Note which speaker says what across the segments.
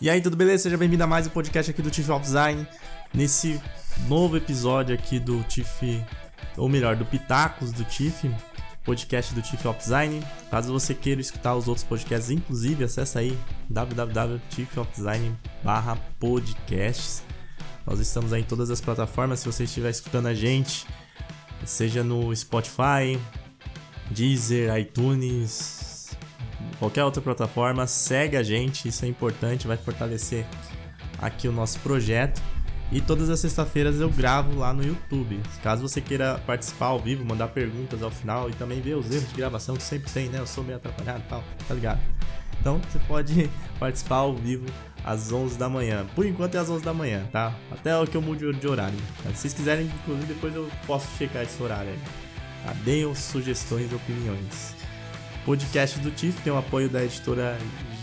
Speaker 1: E aí, tudo beleza? Seja bem-vindo a mais um podcast aqui do Tiff of Design. Nesse novo episódio aqui do Tiff, ou melhor, do Pitacos do Tiff, podcast do Tiff of Design. Caso você queira escutar os outros podcasts, inclusive, acessa aí www.tiffofdesign.podcasts. Nós estamos aí em todas as plataformas. Se você estiver escutando a gente, seja no Spotify, Deezer, iTunes, qualquer outra plataforma, segue a gente, isso é importante, vai fortalecer aqui o nosso projeto. E todas as sextas-feiras eu gravo lá no YouTube. Caso você queira participar ao vivo, mandar perguntas ao final e também ver os erros de gravação que sempre tem, né? Eu sou meio atrapalhado e tal, tá ligado? Então você pode participar ao vivo às 11 da manhã. Por enquanto é às 11 da manhã, tá? Até o que eu mude de horário. Se vocês quiserem, inclusive, depois eu posso checar esse horário aí. Tá? Deem sugestões e opiniões. Podcast do TIF tem o apoio da editora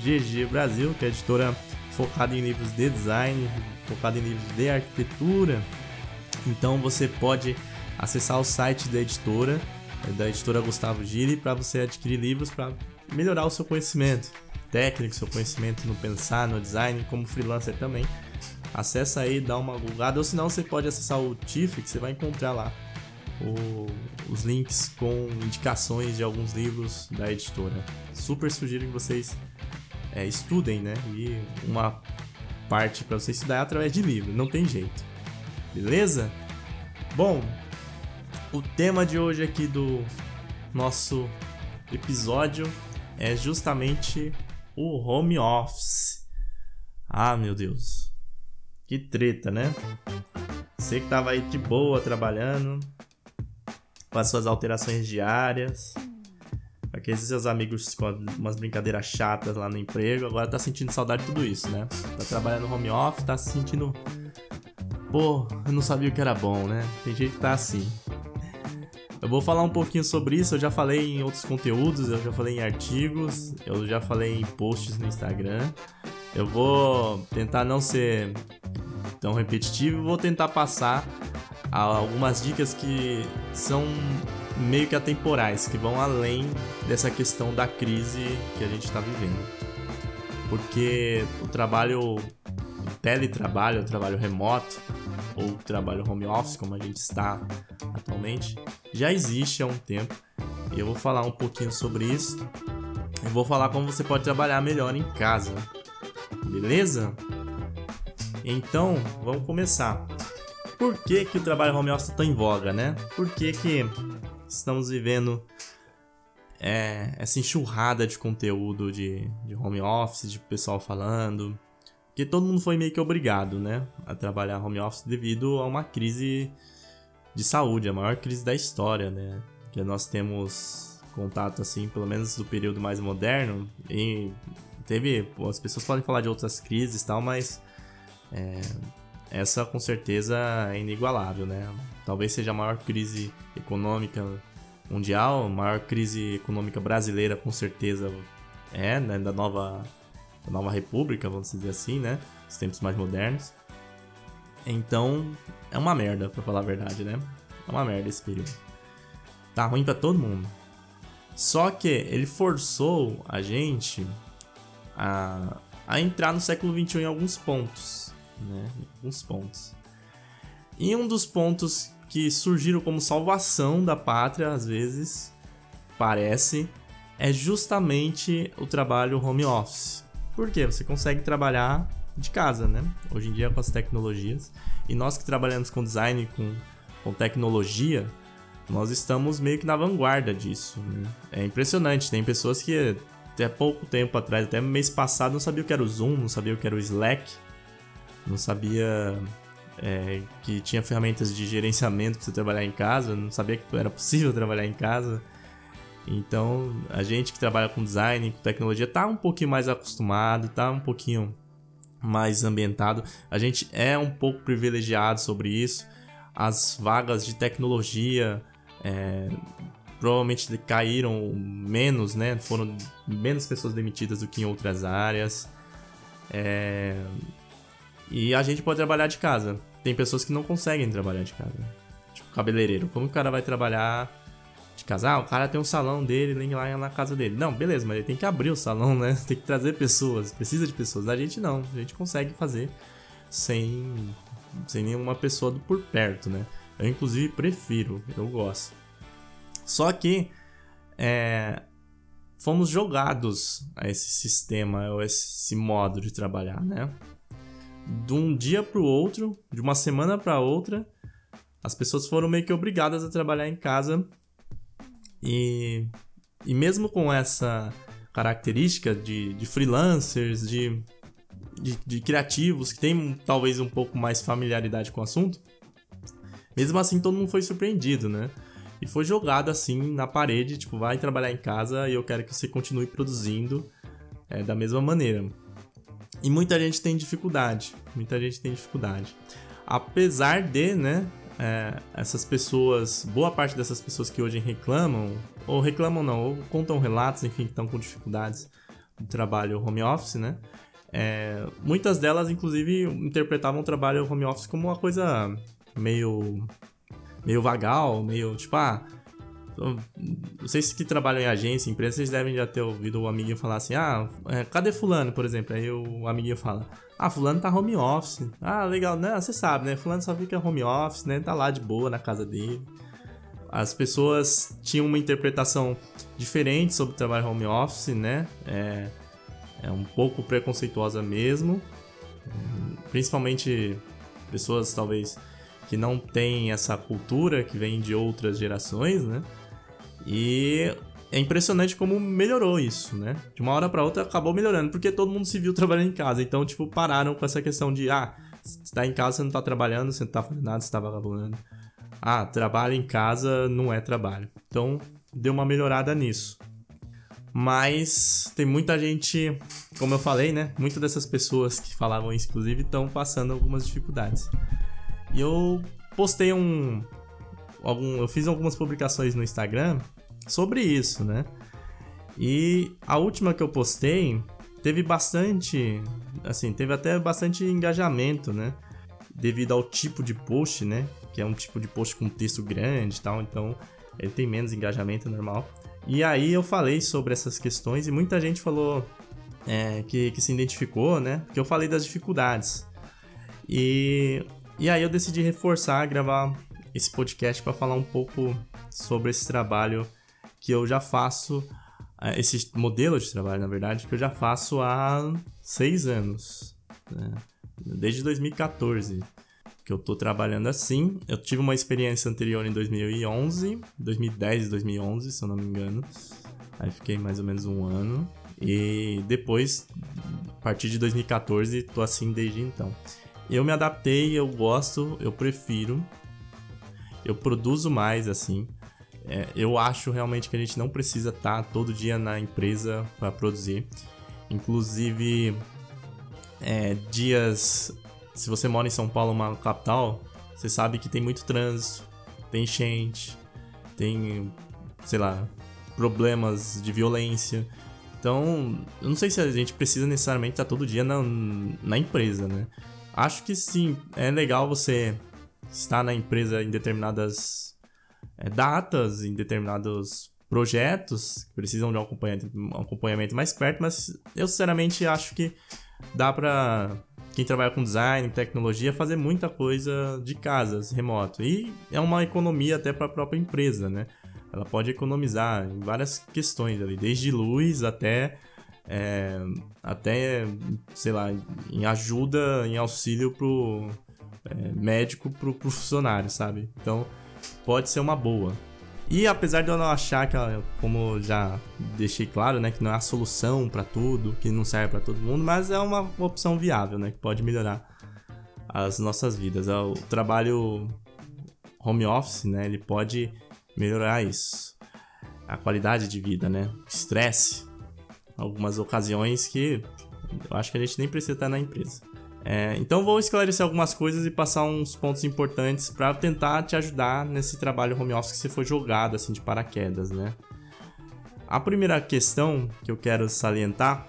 Speaker 1: GG Brasil, que é editora focada em livros de design, focada em livros de arquitetura. Então você pode acessar o site da editora, da editora Gustavo Giri, para você adquirir livros para melhorar o seu conhecimento técnico, seu conhecimento no pensar, no design, como freelancer também. Acessa aí, dá uma googada, ou senão você pode acessar o TIFF, que você vai encontrar lá o, os links com indicações de alguns livros da editora. Super sugiro que vocês é, estudem, né? E uma parte para você estudar é através de livro, não tem jeito. Beleza? Bom, o tema de hoje aqui do nosso episódio é justamente o home office. Ah, meu Deus. Que treta, né? Você que tava aí de boa trabalhando, com as suas alterações diárias, aqueles seus amigos com umas brincadeiras chatas lá no emprego, agora tá sentindo saudade de tudo isso, né? Tá trabalhando home office, tá se sentindo. Pô, eu não sabia o que era bom, né? Tem gente que tá assim. Eu vou falar um pouquinho sobre isso, eu já falei em outros conteúdos, eu já falei em artigos, eu já falei em posts no Instagram. Eu vou tentar não ser tão repetitivo, vou tentar passar algumas dicas que são meio que atemporais, que vão além dessa questão da crise que a gente está vivendo. Porque o trabalho, o teletrabalho, o trabalho remoto, ou trabalho home office, como a gente está atualmente, já existe há um tempo. Eu vou falar um pouquinho sobre isso. Eu vou falar como você pode trabalhar melhor em casa. Beleza? Então, vamos começar. Por que, que o trabalho home office está em voga, né? Por que, que estamos vivendo é, essa enxurrada de conteúdo de, de home office, de pessoal falando? Porque todo mundo foi meio que obrigado, né, a trabalhar home office devido a uma crise de saúde, a maior crise da história, né? Que nós temos contato assim, pelo menos do período mais moderno, e teve, as pessoas podem falar de outras crises e tal, mas é, essa com certeza é inigualável, né? Talvez seja a maior crise econômica mundial, a maior crise econômica brasileira com certeza é, né, da nova da nova república, vamos dizer assim, né? Os tempos mais modernos. Então, é uma merda, pra falar a verdade, né? É uma merda esse período. Tá ruim para todo mundo. Só que ele forçou a gente a, a entrar no século XXI em alguns pontos, né? Alguns pontos. E um dos pontos que surgiram como salvação da pátria, às vezes, parece, é justamente o trabalho home office. Por quê? Você consegue trabalhar de casa, né? Hoje em dia com as tecnologias. E nós que trabalhamos com design, com, com tecnologia, nós estamos meio que na vanguarda disso. Né? É impressionante. Tem pessoas que até pouco tempo atrás, até mês passado, não sabia o que era o Zoom, não sabia o que era o Slack, não sabia é, que tinha ferramentas de gerenciamento para você trabalhar em casa, não sabia que era possível trabalhar em casa. Então, a gente que trabalha com design, com tecnologia, tá um pouquinho mais acostumado, tá um pouquinho mais ambientado. A gente é um pouco privilegiado sobre isso. As vagas de tecnologia é, provavelmente caíram menos, né? Foram menos pessoas demitidas do que em outras áreas. É, e a gente pode trabalhar de casa. Tem pessoas que não conseguem trabalhar de casa. Tipo, cabeleireiro. Como o cara vai trabalhar casa. Ah, o cara tem um salão dele lá na casa dele. Não, beleza, mas ele tem que abrir o salão, né? Tem que trazer pessoas, precisa de pessoas. A gente não, a gente consegue fazer sem, sem nenhuma pessoa por perto, né? Eu, inclusive, prefiro, eu gosto. Só que é, fomos jogados a esse sistema, a esse modo de trabalhar, né? De um dia para o outro, de uma semana para outra, as pessoas foram meio que obrigadas a trabalhar em casa e, e mesmo com essa característica de, de freelancers, de, de, de criativos que tem talvez um pouco mais familiaridade com o assunto, mesmo assim todo mundo foi surpreendido, né? E foi jogado assim na parede, tipo, vai trabalhar em casa e eu quero que você continue produzindo é, da mesma maneira. E muita gente tem dificuldade, muita gente tem dificuldade. Apesar de, né, é, essas pessoas, boa parte dessas pessoas que hoje reclamam, ou reclamam não, ou contam relatos, enfim, que estão com dificuldades do trabalho home office, né? É, muitas delas, inclusive, interpretavam o trabalho home office como uma coisa meio meio vagal, meio tipo, ah, vocês que trabalham em agência, empresa, vocês devem já ter ouvido o amiguinho falar assim: ah, é, cadê Fulano, por exemplo? Aí o amiguinho fala: ah, Fulano tá home office. Ah, legal, né? Você sabe, né? Fulano só fica home office, né? Tá lá de boa na casa dele. As pessoas tinham uma interpretação diferente sobre o trabalho home office, né? É, é um pouco preconceituosa mesmo. Principalmente pessoas, talvez que não tem essa cultura que vem de outras gerações, né? E é impressionante como melhorou isso, né? De uma hora para outra acabou melhorando, porque todo mundo se viu trabalhando em casa. Então, tipo, pararam com essa questão de, ah, você tá em casa, você não tá trabalhando, você não tá fazendo nada, você tá vagabundando. Ah, trabalho em casa não é trabalho. Então, deu uma melhorada nisso. Mas tem muita gente, como eu falei, né? Muitas dessas pessoas que falavam isso, inclusive, estão passando algumas dificuldades. E eu postei um. Algum, eu fiz algumas publicações no Instagram sobre isso, né? E a última que eu postei teve bastante. Assim, teve até bastante engajamento, né? Devido ao tipo de post, né? Que é um tipo de post com texto grande e tal, então ele tem menos engajamento normal. E aí eu falei sobre essas questões e muita gente falou é, que, que se identificou, né? Porque eu falei das dificuldades. E e aí eu decidi reforçar, gravar esse podcast para falar um pouco sobre esse trabalho que eu já faço, eh, esse modelo de trabalho, na verdade, que eu já faço há seis anos, né? desde 2014 que eu tô trabalhando assim. Eu tive uma experiência anterior em 2011, 2010 e 2011, se eu não me engano. Aí fiquei mais ou menos um ano. E depois, a partir de 2014, tô assim desde então. Eu me adaptei, eu gosto, eu prefiro. Eu produzo mais, assim. É, eu acho realmente que a gente não precisa estar tá todo dia na empresa para produzir. Inclusive, é, dias. Se você mora em São Paulo, uma capital, você sabe que tem muito trânsito, tem enchente, tem, sei lá, problemas de violência. Então, eu não sei se a gente precisa necessariamente estar tá todo dia na, na empresa, né? Acho que sim, é legal você estar na empresa em determinadas é, datas, em determinados projetos que precisam de um acompanhamento, um acompanhamento mais perto, mas eu sinceramente acho que dá para quem trabalha com design, tecnologia, fazer muita coisa de casa, remoto. E é uma economia até para a própria empresa, né? Ela pode economizar em várias questões ali, desde luz até é, até, sei lá, em ajuda, em auxílio pro é, médico, pro, pro funcionário, sabe? Então, pode ser uma boa. E apesar de eu não achar que, como já deixei claro, né, que não é a solução para tudo, que não serve para todo mundo, mas é uma opção viável, né, que pode melhorar as nossas vidas. O trabalho home office, né, ele pode melhorar isso. A qualidade de vida, né? Estresse, algumas ocasiões que eu acho que a gente nem precisa estar na empresa. É, então vou esclarecer algumas coisas e passar uns pontos importantes para tentar te ajudar nesse trabalho home office que você foi jogado assim de paraquedas, né? A primeira questão que eu quero salientar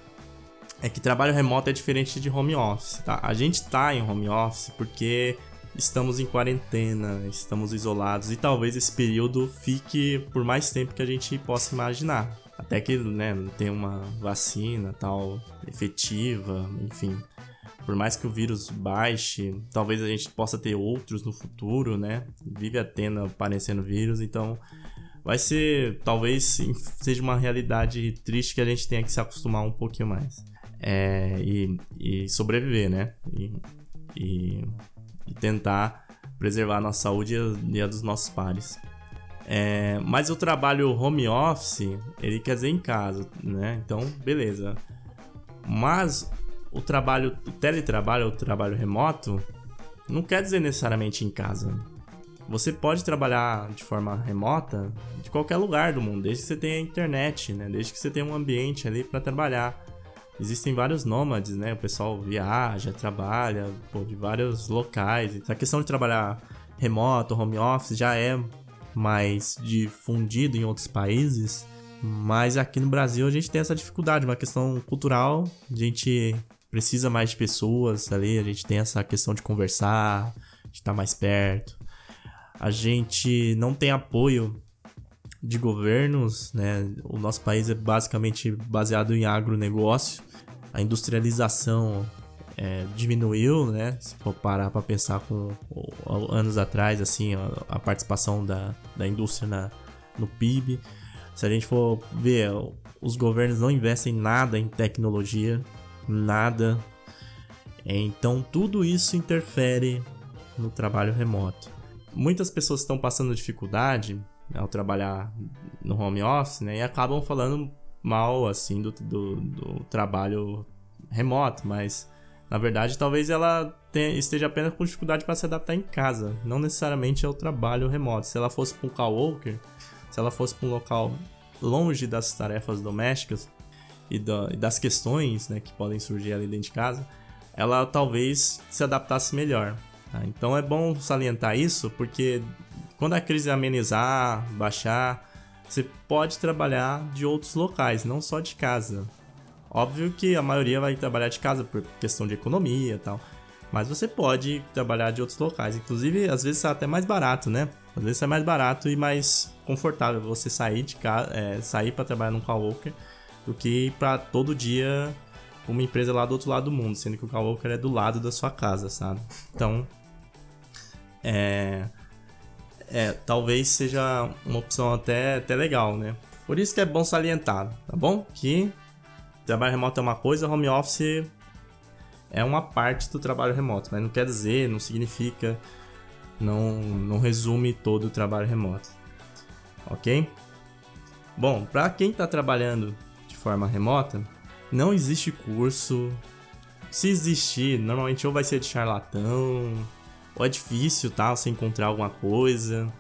Speaker 1: é que trabalho remoto é diferente de home office, tá? A gente tá em home office porque estamos em quarentena, estamos isolados e talvez esse período fique por mais tempo que a gente possa imaginar. Até que né, tenha uma vacina tal efetiva, enfim. Por mais que o vírus baixe, talvez a gente possa ter outros no futuro, né? Vive a tenda aparecendo vírus, então vai ser, talvez seja uma realidade triste que a gente tenha que se acostumar um pouquinho mais. É, e, e, sobreviver, né? E, e, e, tentar preservar a nossa saúde e a, e a dos nossos pares. É, mas o trabalho home office, ele quer dizer em casa, né? Então, beleza. Mas o trabalho, o teletrabalho, o trabalho remoto, não quer dizer necessariamente em casa. Você pode trabalhar de forma remota de qualquer lugar do mundo, desde que você tenha internet, né? Desde que você tenha um ambiente ali para trabalhar. Existem vários nômades, né? O pessoal viaja, trabalha pô, de vários locais. A questão de trabalhar remoto, home office, já é mais difundido em outros países. Mas aqui no Brasil a gente tem essa dificuldade, uma questão cultural. A gente precisa mais de pessoas ali, a gente tem essa questão de conversar, de estar mais perto. A gente não tem apoio de governos, né? O nosso país é basicamente baseado em agronegócio. A industrialização é, diminuiu, né? Se for parar para pensar com anos atrás, assim, a, a participação da, da indústria na, no PIB. Se a gente for ver, os governos não investem nada em tecnologia, nada. Então tudo isso interfere no trabalho remoto. Muitas pessoas estão passando dificuldade ao trabalhar no home office, né? E acabam falando mal, assim, do, do, do trabalho remoto, mas na verdade, talvez ela tenha, esteja apenas com dificuldade para se adaptar em casa, não necessariamente ao trabalho remoto. Se ela fosse para um coworker, se ela fosse para um local longe das tarefas domésticas e, e das questões né, que podem surgir ali dentro de casa, ela talvez se adaptasse melhor. Tá? Então é bom salientar isso, porque quando a crise amenizar, baixar, você pode trabalhar de outros locais, não só de casa. Óbvio que a maioria vai trabalhar de casa por questão de economia e tal. Mas você pode trabalhar de outros locais. Inclusive, às vezes é até mais barato, né? Às vezes é mais barato e mais confortável você sair de casa, é, sair para trabalhar num coworker do que para todo dia uma empresa lá do outro lado do mundo, sendo que o coworker é do lado da sua casa, sabe? Então, é, é talvez seja uma opção até, até legal, né? Por isso que é bom salientar, tá bom? Que trabalho remoto é uma coisa, home office é uma parte do trabalho remoto, mas não quer dizer, não significa, não, não resume todo o trabalho remoto. Ok? Bom, para quem está trabalhando forma remota, não existe curso. Se existir, normalmente ou vai ser de charlatão, ou é difícil, tá? Você encontrar alguma coisa.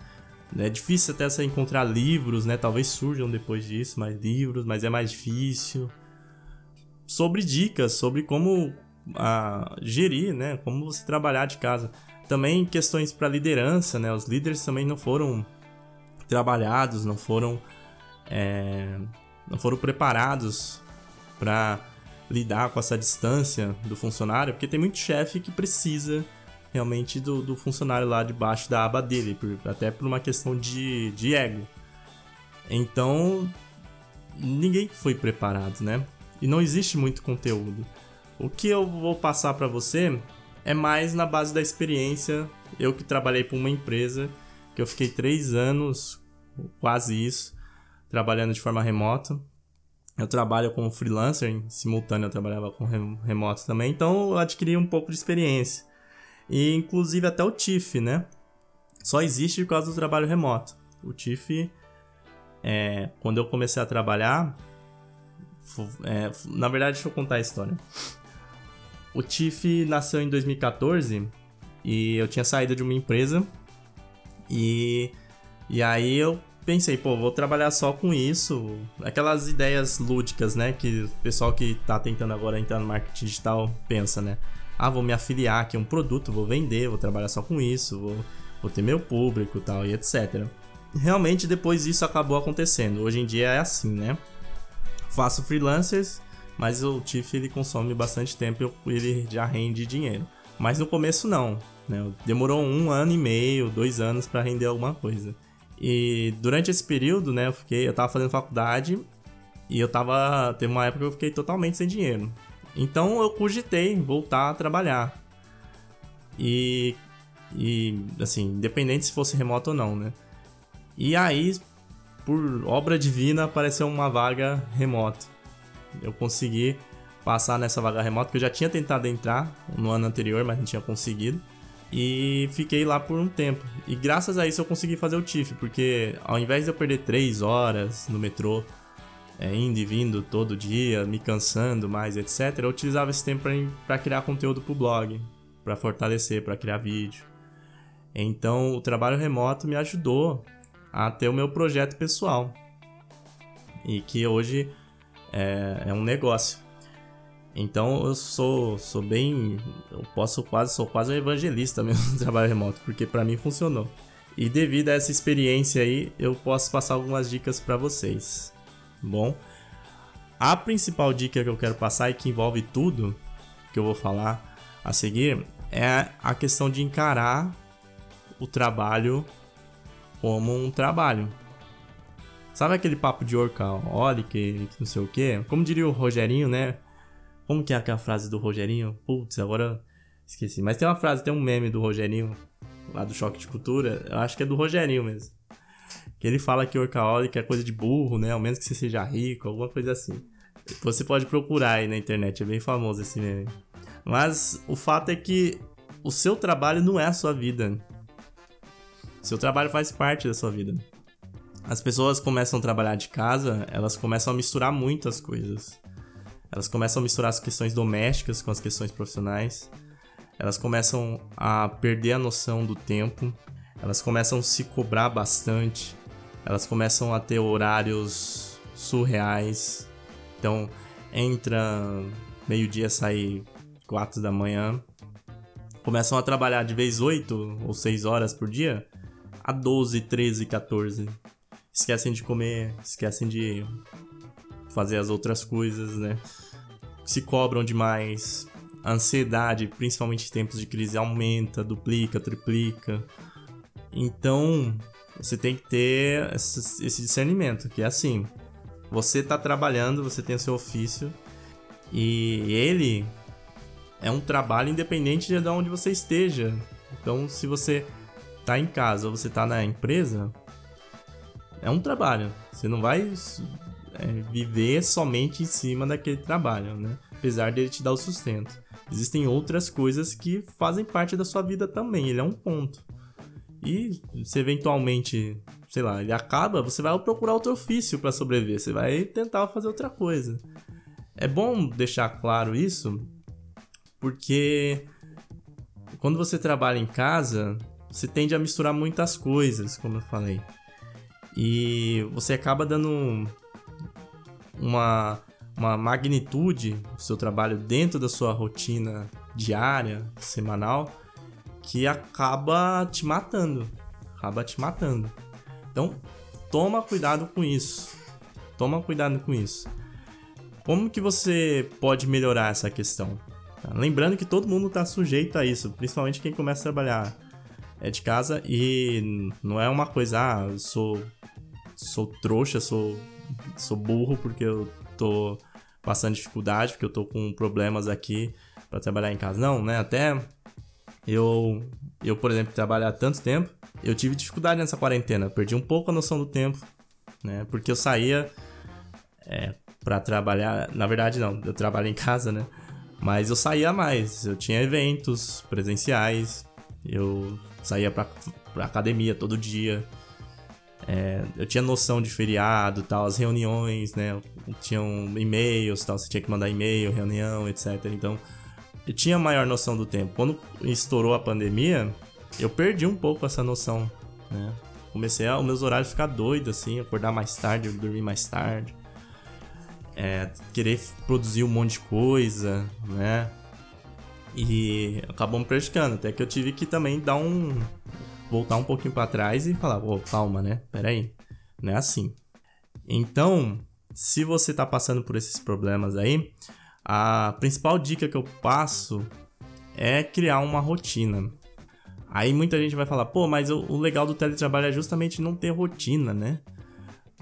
Speaker 1: É difícil até você encontrar livros, né? Talvez surjam depois disso mais livros, mas é mais difícil sobre dicas sobre como a, gerir, né? Como você trabalhar de casa. Também questões para liderança, né? Os líderes também não foram trabalhados, não foram é, não foram preparados para lidar com essa distância do funcionário, porque tem muito chefe que precisa realmente do, do, funcionário lá debaixo da aba dele, por, até por uma questão de, de ego. Então, ninguém foi preparado, né? e não existe muito conteúdo. O que eu vou passar para você é mais na base da experiência. Eu que trabalhei para uma empresa, que eu fiquei três anos, quase isso, trabalhando de forma remota. Eu trabalho como freelancer, em simultâneo eu trabalhava com remoto também, então eu adquiri um pouco de experiência. E inclusive até o TIFF, né? Só existe por causa do trabalho remoto. O TIFF, é, quando eu comecei a trabalhar, é, na verdade, deixa eu contar a história. O Tiff nasceu em 2014 e eu tinha saído de uma empresa e, e aí eu pensei, pô, vou trabalhar só com isso. Aquelas ideias lúdicas, né? Que o pessoal que tá tentando agora entrar no marketing digital pensa, né? Ah, vou me afiliar aqui a um produto, vou vender, vou trabalhar só com isso, vou, vou ter meu público tal, e etc. Realmente depois isso acabou acontecendo. Hoje em dia é assim, né? faço freelancers, mas o TIFF ele consome bastante tempo e ele já rende dinheiro. Mas no começo não. Né? Demorou um ano e meio, dois anos para render alguma coisa. E durante esse período, né, eu fiquei, eu tava fazendo faculdade e eu tava, teve uma época que eu fiquei totalmente sem dinheiro. Então eu cogitei voltar a trabalhar. E e assim, independente se fosse remoto ou não, né? E aí, por obra divina, apareceu uma vaga remoto. Eu consegui passar nessa vaga remota, porque eu já tinha tentado entrar no ano anterior, mas não tinha conseguido. E fiquei lá por um tempo. E graças a isso eu consegui fazer o TIFF, porque ao invés de eu perder 3 horas no metrô, é, indo e vindo todo dia, me cansando mais, etc., eu utilizava esse tempo para criar conteúdo pro blog, para fortalecer, para criar vídeo. Então o trabalho remoto me ajudou a ter o meu projeto pessoal e que hoje é, é um negócio. Então eu sou, sou bem, eu posso quase, sou quase um evangelista mesmo no trabalho remoto, porque para mim funcionou. E devido a essa experiência aí, eu posso passar algumas dicas para vocês. Bom, a principal dica que eu quero passar e que envolve tudo que eu vou falar a seguir é a questão de encarar o trabalho como um trabalho. Sabe aquele papo de workaholic, que não sei o quê? Como diria o Rogerinho, né? Como que é aquela frase do Rogerinho? Putz, agora esqueci. Mas tem uma frase, tem um meme do Rogerinho, lá do Choque de Cultura. Eu acho que é do Rogerinho mesmo. Que ele fala que workaholic é coisa de burro, né? Ao menos que você seja rico, alguma coisa assim. Você pode procurar aí na internet, é bem famoso esse meme. Mas o fato é que o seu trabalho não é a sua vida. Seu trabalho faz parte da sua vida. As pessoas começam a trabalhar de casa, elas começam a misturar muitas coisas. Elas começam a misturar as questões domésticas com as questões profissionais. Elas começam a perder a noção do tempo. Elas começam a se cobrar bastante. Elas começam a ter horários surreais. Então, entra meio-dia, sai quatro da manhã. Começam a trabalhar de vez oito ou seis horas por dia a 12, 13, 14. Esquecem de comer, esquecem de fazer as outras coisas, né? Se cobram demais. A ansiedade, principalmente em tempos de crise, aumenta, duplica, triplica. Então, você tem que ter esse discernimento, que é assim. Você está trabalhando, você tem o seu ofício, e ele é um trabalho independente de onde você esteja. Então, se você tá em casa ou você tá na empresa, é um trabalho. Você não vai é, viver somente em cima daquele trabalho, né? Apesar dele te dar o sustento. Existem outras coisas que fazem parte da sua vida também. Ele é um ponto. E se eventualmente, sei lá, ele acaba, você vai procurar outro ofício para sobreviver. Você vai tentar fazer outra coisa. É bom deixar claro isso, porque quando você trabalha em casa, você tende a misturar muitas coisas, como eu falei. E você acaba dando uma, uma magnitude do seu trabalho dentro da sua rotina diária, semanal, que acaba te matando. Acaba te matando. Então, toma cuidado com isso. Toma cuidado com isso. Como que você pode melhorar essa questão? Lembrando que todo mundo está sujeito a isso, principalmente quem começa a trabalhar é de casa e não é uma coisa, ah, eu sou, sou trouxa, sou, sou burro porque eu tô passando dificuldade, porque eu tô com problemas aqui para trabalhar em casa. Não, né? Até eu, eu, por exemplo, trabalhar tanto tempo, eu tive dificuldade nessa quarentena, perdi um pouco a noção do tempo, né? Porque eu saía é, para trabalhar, na verdade não, eu trabalho em casa, né? Mas eu saía mais, eu tinha eventos presenciais, eu saía pra academia todo dia. É, eu tinha noção de feriado tal, as reuniões, né? Tinham e-mails tal, você tinha que mandar e-mail, reunião, etc. Então, eu tinha maior noção do tempo. Quando estourou a pandemia, eu perdi um pouco essa noção, né? Comecei a os meus horários ficar doido, assim, acordar mais tarde, dormir mais tarde. É, querer produzir um monte de coisa, né? E acabou me prejudicando, até que eu tive que também dar um. Voltar um pouquinho para trás e falar, ô, oh, calma, né? Pera aí. Não é assim. Então, se você tá passando por esses problemas aí, a principal dica que eu passo é criar uma rotina. Aí muita gente vai falar, pô, mas o, o legal do teletrabalho é justamente não ter rotina, né?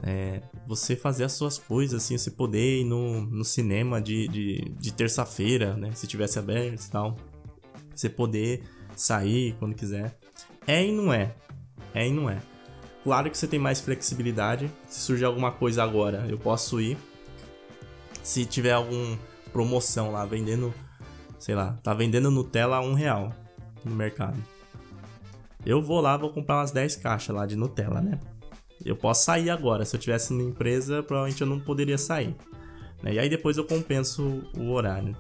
Speaker 1: É, você fazer as suas coisas, assim, você poder ir no, no cinema de, de, de terça-feira, né? Se tivesse aberto e tal. Você poder sair quando quiser. É e não é. É e não é. Claro que você tem mais flexibilidade. Se surgir alguma coisa agora, eu posso ir. Se tiver alguma promoção lá, vendendo, sei lá, tá vendendo Nutella a um real no mercado. Eu vou lá, vou comprar umas 10 caixas lá de Nutella, né? Eu posso sair agora. Se eu tivesse na empresa, provavelmente eu não poderia sair. Né? E aí depois eu compenso o horário.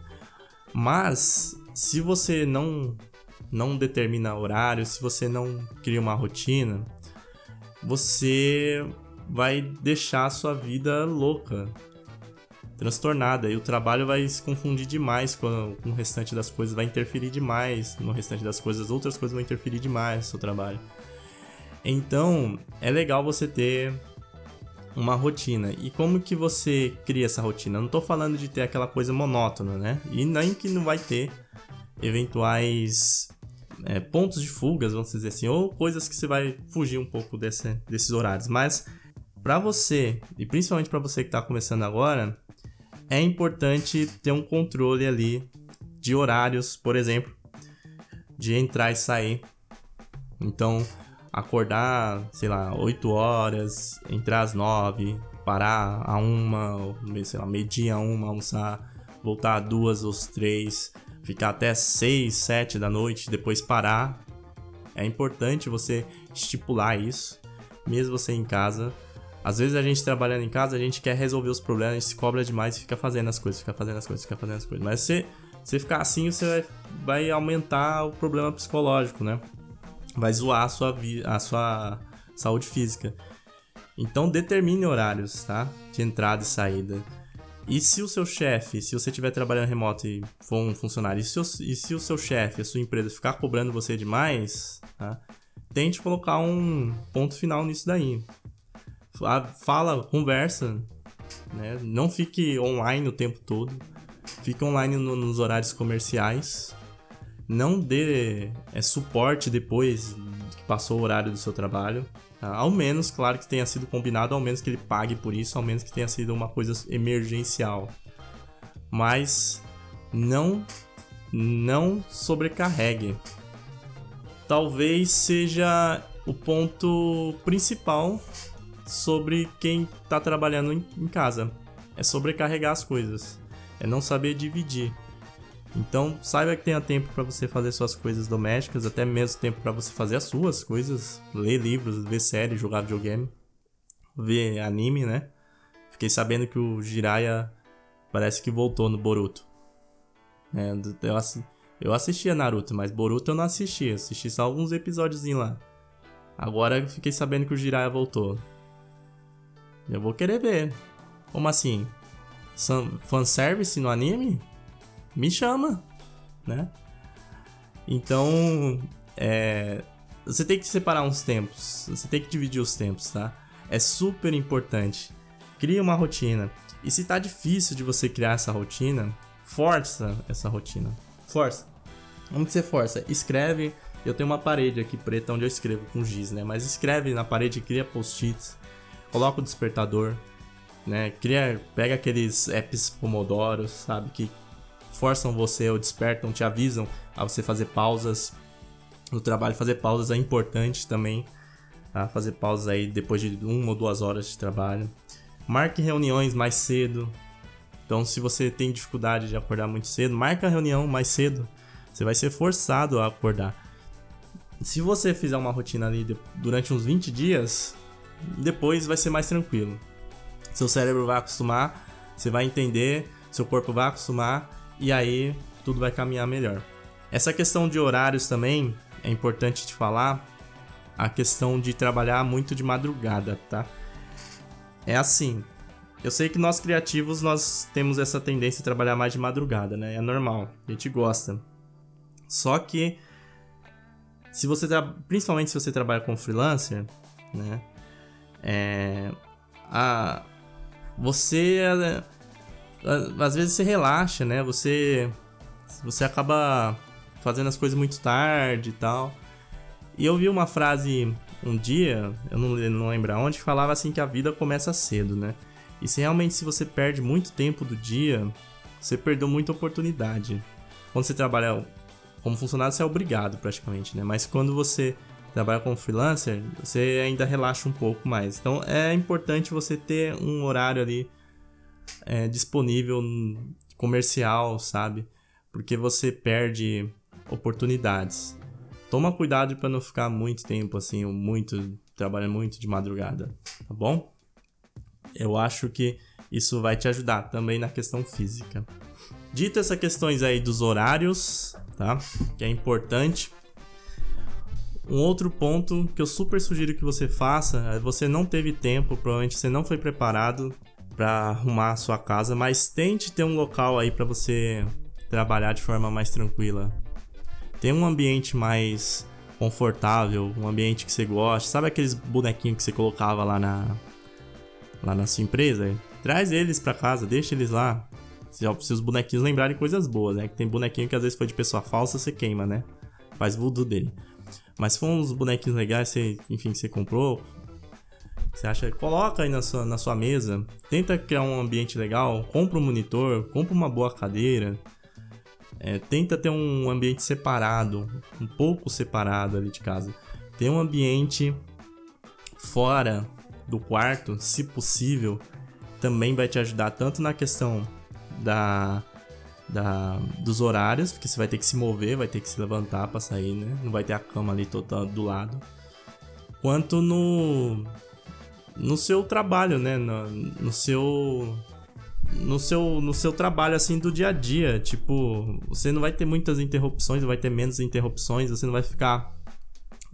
Speaker 1: Mas se você não não determina horário, se você não cria uma rotina, você vai deixar a sua vida louca, transtornada. E o trabalho vai se confundir demais com, o restante das coisas, vai interferir demais no restante das coisas, outras coisas vão interferir demais no seu trabalho. Então, é legal você ter uma rotina. E como que você cria essa rotina? Eu não tô falando de ter aquela coisa monótona, né? E nem que não vai ter eventuais é, pontos de fugas, vamos dizer assim, ou coisas que você vai fugir um pouco desse, desses horários. Mas para você, e principalmente para você que está começando agora, é importante ter um controle ali de horários, por exemplo, de entrar e sair. Então, acordar, sei lá, 8 horas, entrar às 9, parar a uma, sei lá, meio-dia a uma, almoçar, voltar a duas ou três, ficar até 6, 7 da noite, depois parar. É importante você estipular isso, mesmo você em casa. Às vezes a gente trabalhando em casa, a gente quer resolver os problemas, a gente se cobra demais e fica fazendo as coisas, fica fazendo as coisas, fica fazendo as coisas. Mas se você ficar assim, você vai, vai aumentar o problema psicológico, né? vai zoar a sua, a sua saúde física. Então determine horários, tá? De entrada e saída. E se o seu chefe, se você estiver trabalhando remoto e for um funcionário, e se, o, e se o seu chefe, a sua empresa ficar cobrando você demais, tá? Tente colocar um ponto final nisso daí. Fala, conversa, né? Não fique online o tempo todo. Fique online no, nos horários comerciais, não dê é, suporte depois que passou o horário do seu trabalho. Tá? Ao menos, claro que tenha sido combinado, ao menos que ele pague por isso, ao menos que tenha sido uma coisa emergencial. Mas não não sobrecarregue. Talvez seja o ponto principal sobre quem está trabalhando em casa. É sobrecarregar as coisas. É não saber dividir. Então, saiba que tenha tempo para você fazer suas coisas domésticas, até mesmo tempo para você fazer as suas coisas, ler livros, ver séries, jogar videogame, ver anime, né? Fiquei sabendo que o Jiraiya parece que voltou no Boruto. É, eu, eu assistia Naruto, mas Boruto eu não assistia, assisti só alguns episódios lá. Agora eu fiquei sabendo que o Jiraiya voltou. Eu vou querer ver. Como assim? Fanservice no anime? Me chama, né? Então, é, você tem que separar uns tempos, você tem que dividir os tempos, tá? É super importante. Cria uma rotina. E se tá difícil de você criar essa rotina, força essa rotina. Força. Que você força? Escreve. Eu tenho uma parede aqui preta onde eu escrevo com giz, né? Mas escreve na parede, cria post-its, coloca o despertador, né? Cria, pega aqueles apps Pomodoro, sabe? Que forçam você ou despertam, te avisam a você fazer pausas no trabalho. Fazer pausas é importante também, tá? Fazer pausas aí depois de uma ou duas horas de trabalho. Marque reuniões mais cedo. Então, se você tem dificuldade de acordar muito cedo, marque a reunião mais cedo. Você vai ser forçado a acordar. Se você fizer uma rotina ali durante uns 20 dias, depois vai ser mais tranquilo. Seu cérebro vai acostumar, você vai entender, seu corpo vai acostumar e aí tudo vai caminhar melhor. Essa questão de horários também é importante te falar, a questão de trabalhar muito de madrugada, tá? É assim, eu sei que nós criativos nós temos essa tendência a trabalhar mais de madrugada, né? É normal, a gente gosta. Só que se você principalmente se você trabalha com freelancer, né? É, a, você às vezes você relaxa, né? Você você acaba fazendo as coisas muito tarde e tal. E eu vi uma frase um dia, eu não, não lembro aonde, falava assim que a vida começa cedo, né? E se realmente se você perde muito tempo do dia, você perdeu muita oportunidade. Quando você trabalha como funcionário, você é obrigado praticamente, né? Mas quando você trabalha como freelancer, você ainda relaxa um pouco mais. Então é importante você ter um horário ali é, disponível comercial, sabe? Porque você perde oportunidades. Toma cuidado para não ficar muito tempo assim, muito trabalhando muito de madrugada, tá bom? Eu acho que isso vai te ajudar também na questão física. Dito essas questões aí dos horários, tá? Que é importante. Um outro ponto que eu super sugiro que você faça é você não teve tempo, provavelmente você não foi preparado para arrumar a sua casa, mas tente ter um local aí para você trabalhar de forma mais tranquila. Tem um ambiente mais confortável, um ambiente que você gosta. Sabe aqueles bonequinhos que você colocava lá na lá na sua empresa? Traz eles para casa, deixa eles lá. Se os bonequinhos lembrarem coisas boas, né? Que tem bonequinho que às vezes foi de pessoa falsa, você queima, né? Faz voodoo dele. Mas se for uns bonequinhos legais, você, enfim, que você comprou, você acha, coloca aí na sua, na sua mesa, tenta criar um ambiente legal, compra um monitor, compra uma boa cadeira, é, tenta ter um ambiente separado, um pouco separado ali de casa. Tem um ambiente fora do quarto, se possível, também vai te ajudar tanto na questão da, da dos horários, porque você vai ter que se mover, vai ter que se levantar para sair, né? Não vai ter a cama ali toda do lado. Quanto no no seu trabalho, né? No, no seu no seu no seu trabalho assim do dia a dia, tipo, você não vai ter muitas interrupções, vai ter menos interrupções, você não vai ficar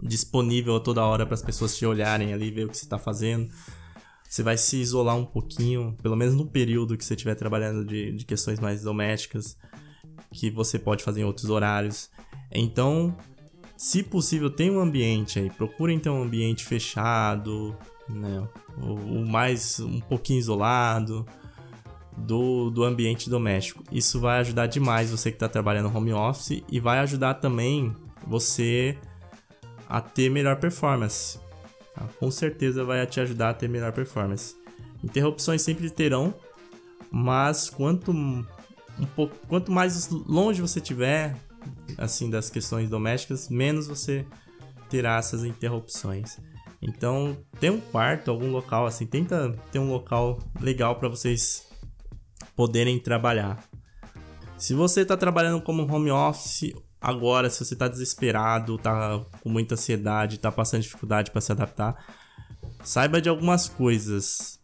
Speaker 1: disponível toda hora para as pessoas te olharem ali, ver o que você está fazendo. Você vai se isolar um pouquinho, pelo menos no período que você estiver trabalhando de, de questões mais domésticas, que você pode fazer em outros horários. Então, se possível, tenha um ambiente aí. Procure então um ambiente fechado, né? O, o mais um pouquinho isolado do, do ambiente doméstico. Isso vai ajudar demais você que está trabalhando home office e vai ajudar também você a ter melhor performance. Tá? Com certeza vai te ajudar a ter melhor performance. Interrupções sempre terão, mas quanto um pouco, quanto mais longe você tiver assim das questões domésticas, menos você terá essas interrupções. Então, tem um quarto, algum local assim, tenta ter um local legal para vocês poderem trabalhar. Se você está trabalhando como home office agora, se você está desesperado, está com muita ansiedade, está passando dificuldade para se adaptar, saiba de algumas coisas.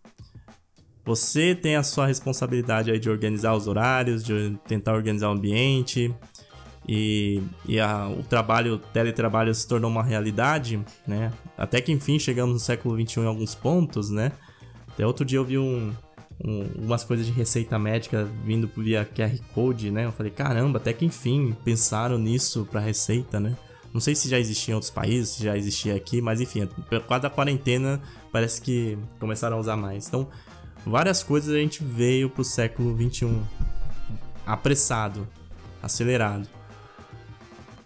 Speaker 1: Você tem a sua responsabilidade aí de organizar os horários, de tentar organizar o ambiente, e, e a, o trabalho, o teletrabalho se tornou uma realidade, né? Até que enfim chegamos no século XXI em alguns pontos, né? Até outro dia eu vi um, um, umas coisas de receita médica vindo via QR Code, né? Eu falei, caramba, até que enfim pensaram nisso para receita, né? Não sei se já existia em outros países, se já existia aqui, mas enfim, por causa da quarentena parece que começaram a usar mais. Então, várias coisas a gente veio pro século 21 apressado, acelerado.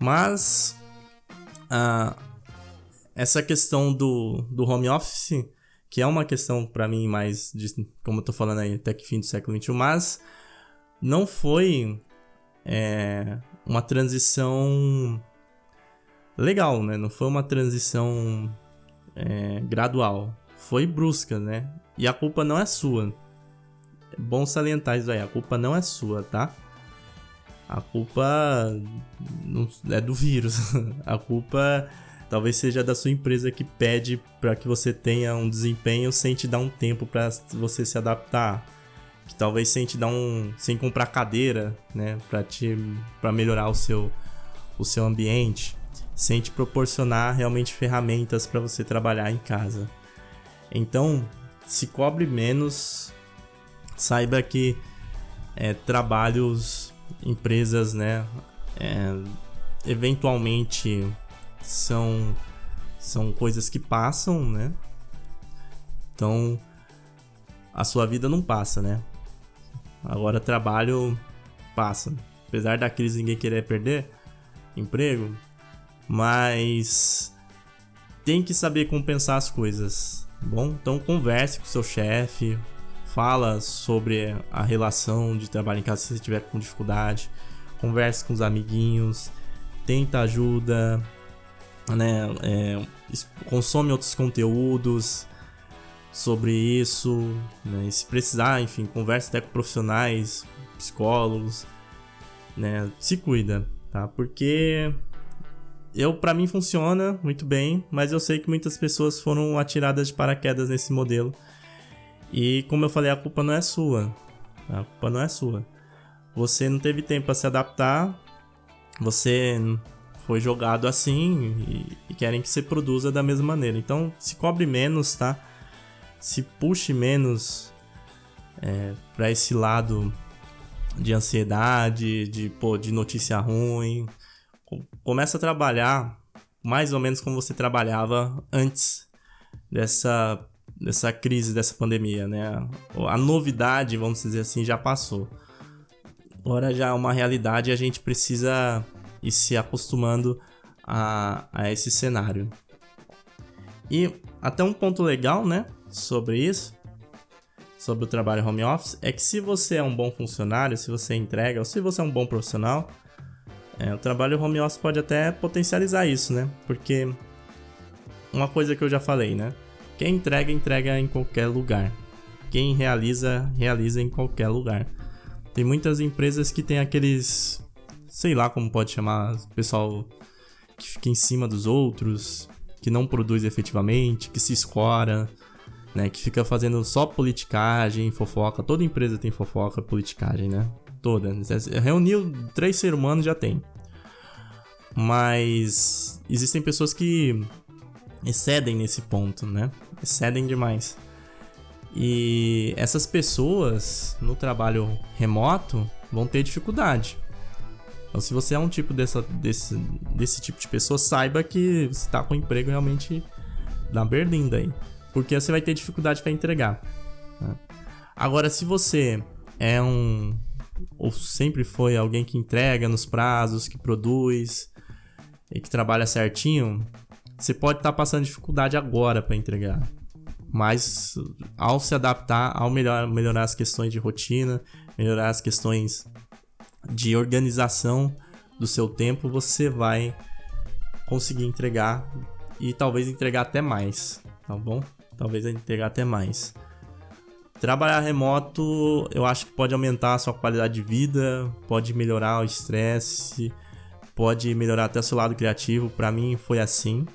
Speaker 1: Mas uh, essa questão do, do home office, que é uma questão para mim mais, de, como eu tô falando aí, até que fim do século XXI, mas não foi é, uma transição legal, né? Não foi uma transição é, gradual. Foi brusca, né? E a culpa não é sua. É bom salientar isso aí. A culpa não é sua, tá? A culpa não é do vírus. A culpa talvez seja da sua empresa que pede para que você tenha um desempenho sem te dar um tempo para você se adaptar. Que talvez sem te dar um sem comprar cadeira, né, para te para melhorar o seu o seu ambiente, sem te proporcionar realmente ferramentas para você trabalhar em casa. Então, se cobre menos, saiba que é, trabalhos empresas, né, é, eventualmente são são coisas que passam, né? Então a sua vida não passa, né? Agora trabalho passa. Apesar da crise ninguém querer perder emprego, mas tem que saber compensar as coisas, tá bom? Então converse com seu chefe, fala sobre a relação de trabalho em casa se você tiver com dificuldade, converse com os amiguinhos, tenta ajuda, né? É, consome outros conteúdos sobre isso, né? se precisar, enfim, converse até com profissionais, psicólogos, né? Se cuida, tá? Porque eu para mim funciona muito bem, mas eu sei que muitas pessoas foram atiradas de paraquedas nesse modelo. E como eu falei, a culpa não é sua. A culpa não é sua. Você não teve tempo para se adaptar. Você foi jogado assim e, e, querem que você produza da mesma maneira. Então, se cobre menos, tá? Se puxe menos é, para esse lado de ansiedade, de, pô, de notícia ruim. Começa a trabalhar mais ou menos como você trabalhava antes dessa, dessa crise, dessa pandemia, né? A novidade, vamos dizer assim, já passou. Agora já é uma realidade e a gente precisa ir se acostumando a, a esse cenário. E até um ponto legal, né, sobre isso, sobre o trabalho home office é que se você é um bom funcionário, se você entrega, ou se você é um bom profissional, é, o trabalho home office pode até potencializar isso, né? Porque uma coisa que eu já falei, né? Quem entrega, entrega em qualquer lugar. Quem realiza, realiza em qualquer lugar. Tem muitas empresas que tem aqueles, sei lá como pode chamar, pessoal que fica em cima dos outros, que não produz efetivamente, que se escora, né? Que fica fazendo só politicagem, fofoca. Toda empresa tem fofoca, politicagem, né? Toda. Reuniu três seres humanos já tem. Mas existem pessoas que excedem nesse ponto, né? Excedem demais. E essas pessoas no trabalho remoto vão ter dificuldade. Então, se você é um tipo dessa, desse, desse tipo de pessoa, saiba que você está com o emprego realmente na berlinda aí porque você vai ter dificuldade para entregar. Né? Agora, se você é um ou sempre foi alguém que entrega nos prazos, que produz e que trabalha certinho, você pode estar tá passando dificuldade agora para entregar. Mas ao se adaptar, ao melhor, melhorar as questões de rotina, melhorar as questões de organização do seu tempo, você vai conseguir entregar e talvez entregar até mais, tá bom? talvez entregar até mais. Trabalhar remoto, eu acho que pode aumentar a sua qualidade de vida, pode melhorar o estresse, pode melhorar até o seu lado criativo. Para mim foi assim,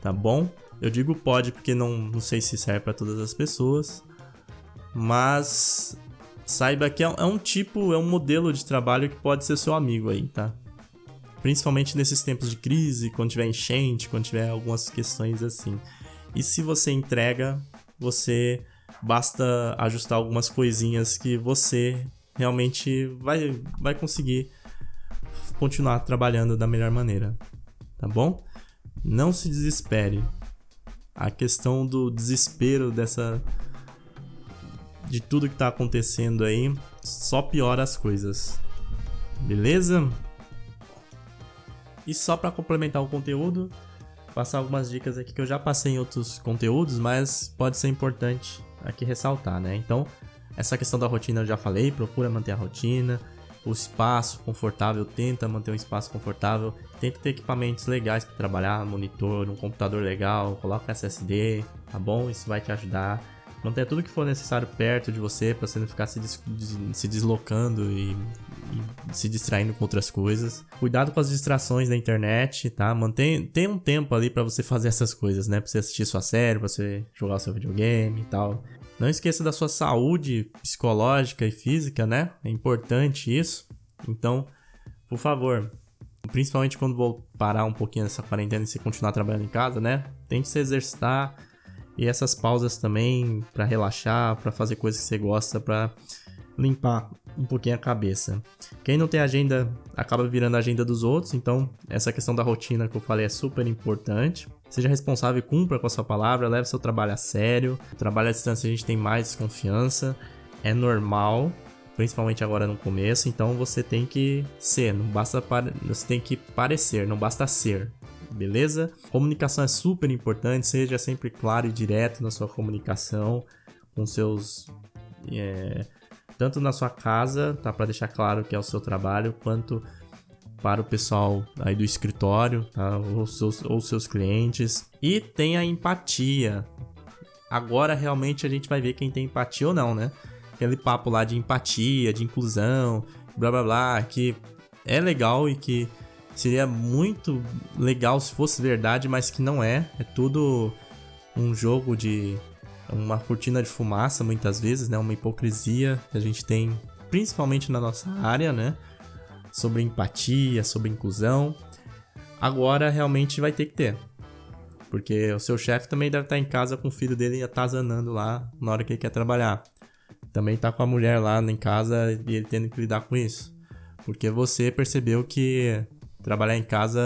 Speaker 1: tá bom? Eu digo pode porque não, não sei se serve para todas as pessoas, mas saiba que é, é um tipo, é um modelo de trabalho que pode ser seu amigo aí, tá? Principalmente nesses tempos de crise, quando tiver enchente, quando tiver algumas questões assim. E se você entrega, você basta ajustar algumas coisinhas que você realmente vai, vai conseguir continuar trabalhando da melhor maneira. Tá bom? Não se desespere. A questão do desespero dessa de tudo que tá acontecendo aí só piora as coisas. Beleza? E só para complementar o conteúdo, passar algumas dicas aqui que eu já passei em outros conteúdos, mas pode ser importante aqui ressaltar, né? Então, essa questão da rotina eu já falei, procura manter a rotina, o espaço confortável, tenta manter um espaço confortável, tenta ter equipamentos legais para trabalhar, monitor, um computador legal, coloca SSD, tá bom? Isso vai te ajudar. Manter tudo que for necessário perto de você para você não ficar se, des se deslocando e, e, se distraindo com outras coisas. Cuidado com as distrações da internet, tá? Mantém tem um tempo ali para você fazer essas coisas, né? Para você assistir sua série, para você jogar o seu videogame e tal. Não esqueça da sua saúde psicológica e física, né? É importante isso. Então, por favor, principalmente quando vou parar um pouquinho nessa quarentena e você continuar trabalhando em casa, né? Tente se exercitar e essas pausas também para relaxar, para fazer coisas que você gosta, para limpar um pouquinho a cabeça. Quem não tem agenda acaba virando a agenda dos outros, então essa questão da rotina que eu falei é super importante. Seja responsável e cumpra com a sua palavra, leve seu trabalho a sério. O trabalho à distância a gente tem mais desconfiança, é normal, principalmente agora no começo, então você tem que ser, não basta você tem que parecer, não basta ser. beleza? Comunicação é super importante, seja sempre claro e direto na sua comunicação com seus. É, tanto na sua casa, tá? Para deixar claro que é o seu trabalho, quanto para o pessoal aí do escritório, tá? Ou seus, ou seus clientes. E tenha empatia. Agora realmente a gente vai ver quem tem empatia ou não, né? Aquele papo lá de empatia, de inclusão, blá blá blá, que é legal e que seria muito legal se fosse verdade, mas que não é. É tudo um jogo de. uma cortina de fumaça, muitas vezes, né? Uma hipocrisia que a gente tem, principalmente na nossa área, né? Sobre empatia, sobre inclusão. Agora realmente vai ter que ter. Porque o seu chefe também deve estar em casa com o filho dele atazanando lá na hora que ele quer trabalhar. Também tá com a mulher lá em casa e ele tendo que lidar com isso. Porque você percebeu que trabalhar em casa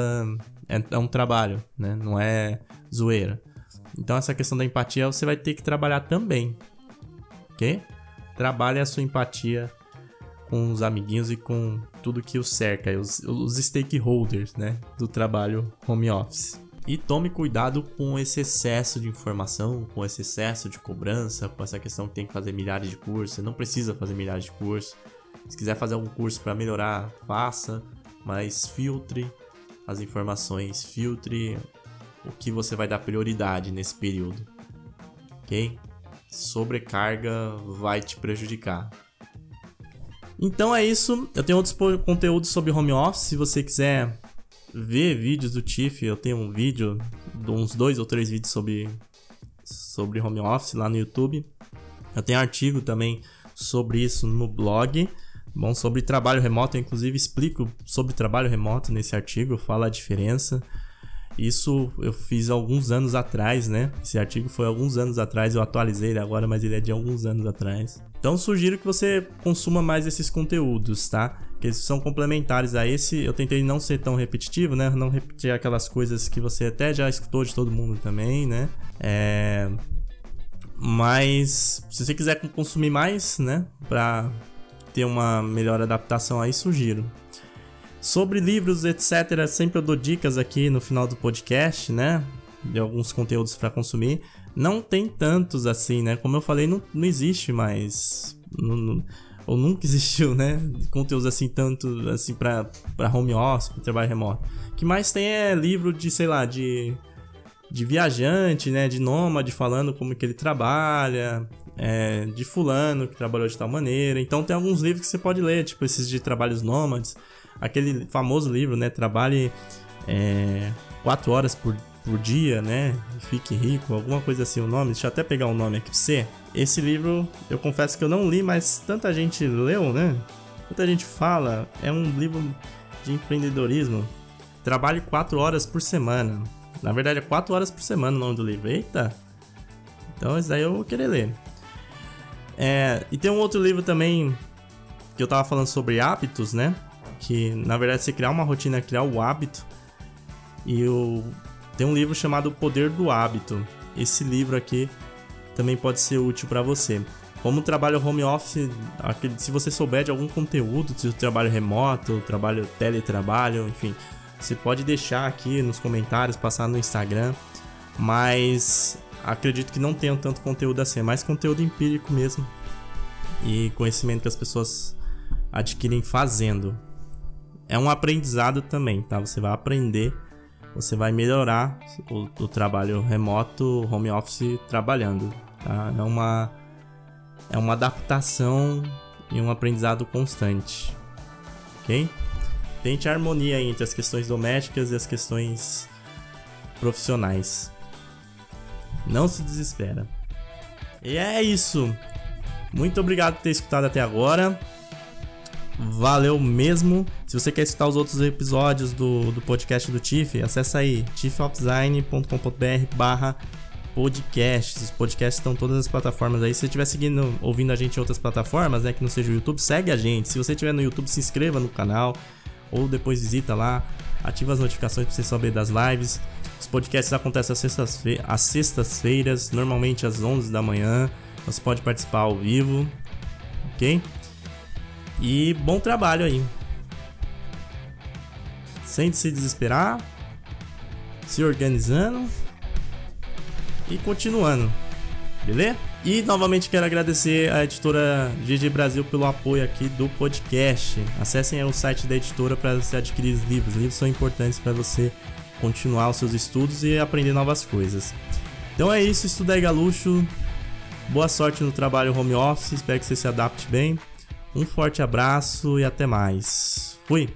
Speaker 1: é, é um trabalho, né? Não é zoeira. Então essa questão da empatia você vai ter que trabalhar também. Ok? Trabalhe a sua empatia com os amiguinhos e com tudo que o cerca, os, os stakeholders, né, do trabalho home office. E tome cuidado com esse excesso de informação, com esse excesso de cobrança, com essa questão que tem que fazer milhares de cursos. Você não precisa fazer milhares de cursos. Se quiser fazer algum curso para melhorar, faça, mas filtre as informações, filtre o que você vai dar prioridade nesse período. Ok? Sobrecarga vai te prejudicar. Então é isso. Eu tenho outros conteúdos sobre home office. Se você quiser ver vídeos do Tiff, eu tenho um vídeo, uns dois ou três vídeos sobre, sobre home office lá no YouTube. Eu tenho artigo também sobre isso no blog. Bom, sobre trabalho remoto, eu inclusive explico sobre trabalho remoto nesse artigo, falo a diferença. Isso eu fiz alguns anos atrás, né? Esse artigo foi alguns anos atrás, eu atualizei ele agora, mas ele é de alguns anos atrás. Então sugiro que você consuma mais esses conteúdos, tá? Que eles são complementares a esse. Eu tentei não ser tão repetitivo, né? Não repetir aquelas coisas que você até já escutou de todo mundo também, né? É... Mas se você quiser consumir mais, né? Pra ter uma melhor adaptação aí, sugiro. Sobre livros, etc., sempre eu dou dicas aqui no final do podcast, né? De alguns conteúdos para consumir. Não tem tantos assim, né? Como eu falei, não, não existe mais. Não, não, ou nunca existiu, né? Conteúdos assim, tanto assim para home office, para trabalho remoto. O que mais tem é livro de, sei lá, de, de viajante, né? De nômade falando como que ele trabalha. É, de fulano que trabalhou de tal maneira. Então tem alguns livros que você pode ler, tipo esses de trabalhos nômades aquele famoso livro, né? Trabalhe é, quatro horas por, por dia, né? Fique rico, alguma coisa assim o nome. Deixa eu até pegar o um nome aqui pra você. Esse livro, eu confesso que eu não li, mas tanta gente leu, né? Tanta gente fala. É um livro de empreendedorismo. Trabalhe quatro horas por semana. Na verdade, é quatro horas por semana o nome do livro. Eita! Então, esse daí eu vou querer ler. É, e tem um outro livro também que eu tava falando sobre hábitos, né? Que na verdade você criar uma rotina, criar o hábito. E eu tem um livro chamado O Poder do Hábito. Esse livro aqui também pode ser útil para você. Como trabalho home office, se você souber de algum conteúdo, se trabalho remoto, trabalho teletrabalho, enfim, você pode deixar aqui nos comentários, passar no Instagram. Mas acredito que não tenham tanto conteúdo assim, é mais conteúdo empírico mesmo. E conhecimento que as pessoas adquirem fazendo é um aprendizado também, tá? Você vai aprender, você vai melhorar o, o trabalho remoto, home office trabalhando, tá? É uma é uma adaptação e um aprendizado constante, ok? Tente harmonia entre as questões domésticas e as questões profissionais. Não se desespera. E é isso. Muito obrigado por ter escutado até agora. Valeu mesmo. Se você quer escutar os outros episódios do, do podcast do Tiff, acessa aí tiffofdesign.com.br barra podcasts. Os podcasts estão todas as plataformas aí. Se você estiver seguindo, ouvindo a gente em outras plataformas, né, que não seja o YouTube, segue a gente. Se você estiver no YouTube, se inscreva no canal ou depois visita lá, ativa as notificações para você saber das lives. Os podcasts acontecem às sextas-feiras, normalmente às 11 da manhã. Você pode participar ao vivo, ok? E bom trabalho aí. Sem se desesperar. se organizando e continuando. Beleza? E novamente quero agradecer a editora GG Brasil pelo apoio aqui do podcast. Acessem o site da editora para você adquirir os livros. Os livros são importantes para você continuar os seus estudos e aprender novas coisas. Então é isso, estuda aí galuxo. Boa sorte no trabalho home office, espero que você se adapte bem. Um forte abraço e até mais. Fui!